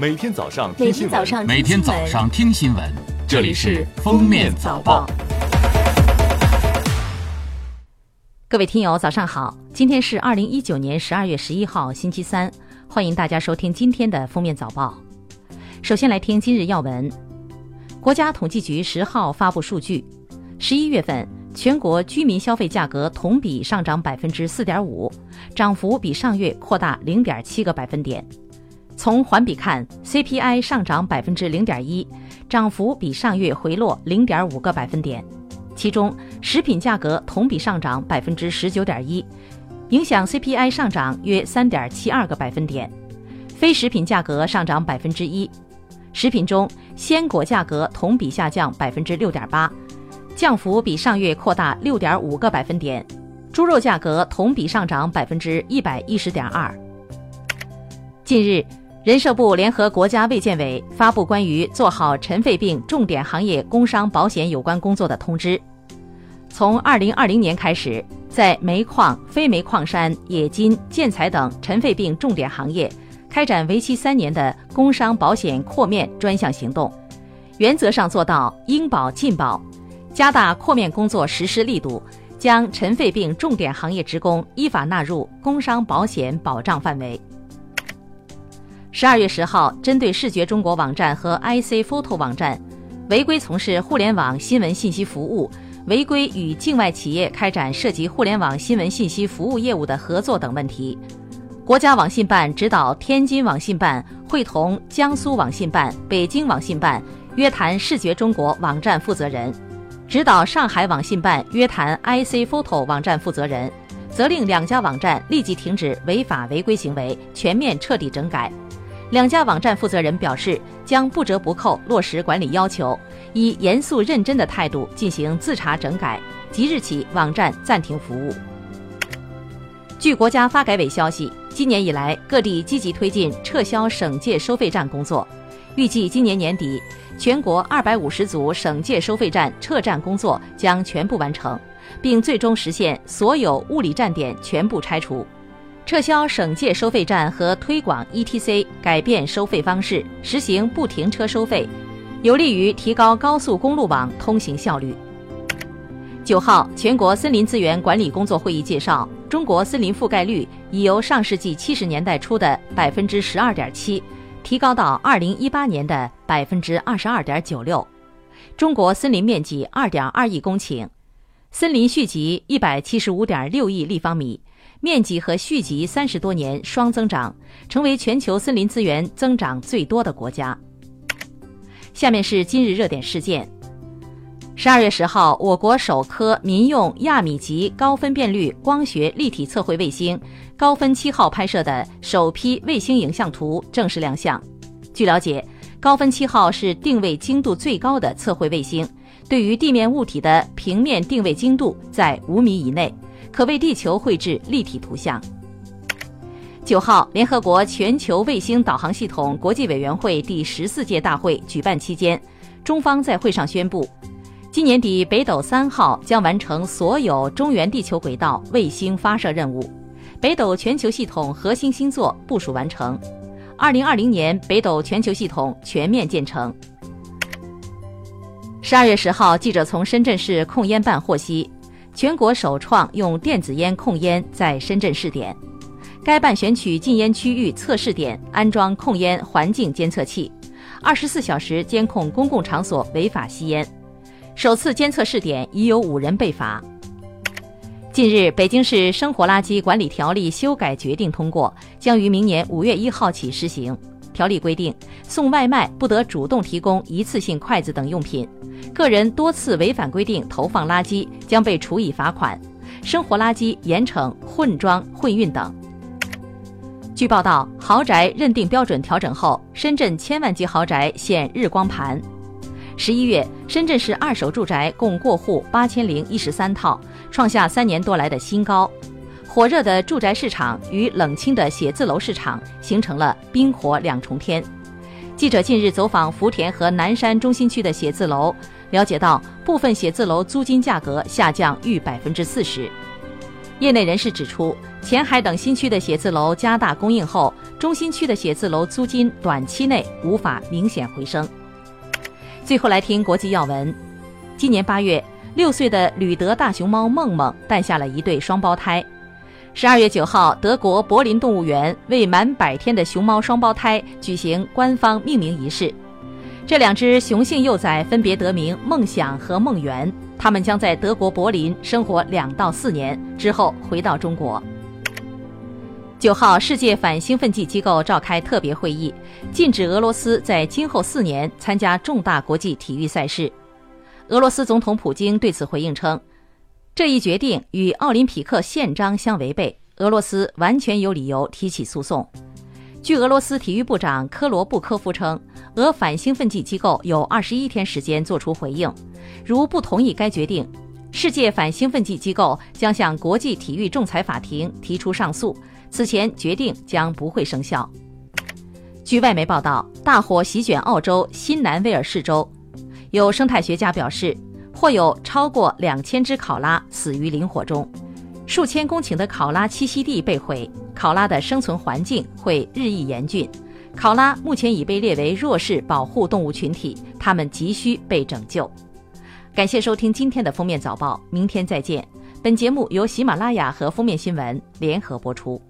每天早上听新闻，每天早上听新闻，这里是《封面早报》。各位听友，早上好！今天是二零一九年十二月十一号，星期三，欢迎大家收听今天的《封面早报》。首先来听今日要闻。国家统计局十号发布数据，十一月份全国居民消费价格同比上涨百分之四点五，涨幅比上月扩大零点七个百分点。从环比看，CPI 上涨百分之零点一，涨幅比上月回落零点五个百分点。其中，食品价格同比上涨百分之十九点一，影响 CPI 上涨约三点七二个百分点；非食品价格上涨百分之一。食品中，鲜果价格同比下降百分之六点八，降幅比上月扩大六点五个百分点；猪肉价格同比上涨百分之一百一十点二。近日，人社部联合国家卫健委发布关于做好尘肺病重点行业工伤保险有关工作的通知。从二零二零年开始，在煤矿、非煤矿山、冶金、建材等尘肺病重点行业，开展为期三年的工伤保险扩面专项行动，原则上做到应保尽保，加大扩面工作实施力度，将尘肺病重点行业职工依法纳入工伤保险保障范围。十二月十号，针对视觉中国网站和 IC Photo 网站违规从事互联网新闻信息服务。违规与境外企业开展涉及互联网新闻信息服务业务的合作等问题，国家网信办指导天津网信办会同江苏网信办、北京网信办约谈视觉中国网站负责人，指导上海网信办约谈 IC Photo 网站负责人，责令两家网站立即停止违法违规行为，全面彻底整改。两家网站负责人表示，将不折不扣落实管理要求，以严肃认真的态度进行自查整改。即日起，网站暂停服务。据国家发改委消息，今年以来，各地积极推进撤销省界收费站工作，预计今年年底，全国二百五十组省界收费站撤站工作将全部完成，并最终实现所有物理站点全部拆除。撤销省界收费站和推广 ETC，改变收费方式，实行不停车收费，有利于提高高速公路网通行效率。九号，全国森林资源管理工作会议介绍，中国森林覆盖率已由上世纪七十年代初的百分之十二点七，提高到二零一八年的百分之二十二点九六。中国森林面积二点二亿公顷，森林续集一百七十五点六亿立方米。面积和续集三十多年双增长，成为全球森林资源增长最多的国家。下面是今日热点事件：十二月十号，我国首颗民用亚米级高分辨率光学立体测绘卫星“高分七号”拍摄的首批卫星影像图正式亮相。据了解，“高分七号”是定位精度最高的测绘卫星，对于地面物体的平面定位精度在五米以内。可为地球绘制立体图像。九号，联合国全球卫星导航系统国际委员会第十四届大会举办期间，中方在会上宣布，今年底北斗三号将完成所有中原地球轨道卫星发射任务，北斗全球系统核心星座部署完成，二零二零年北斗全球系统全面建成。十二月十号，记者从深圳市控烟办获悉。全国首创用电子烟控烟在深圳试点，该办选取禁烟区域测试点安装控烟环境监测器，二十四小时监控公共场所违法吸烟。首次监测试点已有五人被罚。近日，北京市生活垃圾管理条例修改决定通过，将于明年五月一号起施行。条例规定，送外卖不得主动提供一次性筷子等用品。个人多次违反规定投放垃圾，将被处以罚款；生活垃圾严惩混装、混运等。据报道，豪宅认定标准调整后，深圳千万级豪宅现日光盘。十一月，深圳市二手住宅共过户八千零一十三套，创下三年多来的新高。火热的住宅市场与冷清的写字楼市场形成了冰火两重天。记者近日走访福田和南山中心区的写字楼。了解到，部分写字楼租金价格下降逾百分之四十。业内人士指出，前海等新区的写字楼加大供应后，中心区的写字楼租金短期内无法明显回升。最后来听国际要闻，今年八月，六岁的旅德大熊猫梦梦诞下了一对双胞胎。十二月九号，德国柏林动物园为满百天的熊猫双胞胎举行官方命名仪式。这两只雄性幼崽分别得名梦想和梦圆，它们将在德国柏林生活两到四年，之后回到中国。九号，世界反兴奋剂机构召开特别会议，禁止俄罗斯在今后四年参加重大国际体育赛事。俄罗斯总统普京对此回应称，这一决定与奥林匹克宪章相违背，俄罗斯完全有理由提起诉讼。据俄罗斯体育部长科罗布科夫称，俄反兴奋剂机构有二十一天时间作出回应，如不同意该决定，世界反兴奋剂机构将向国际体育仲裁法庭提出上诉。此前决定将不会生效。据外媒报道，大火席卷澳洲新南威尔士州，有生态学家表示，或有超过两千只考拉死于林火中，数千公顷的考拉栖息地被毁，考拉的生存环境会日益严峻。考拉目前已被列为弱势保护动物群体，它们急需被拯救。感谢收听今天的封面早报，明天再见。本节目由喜马拉雅和封面新闻联合播出。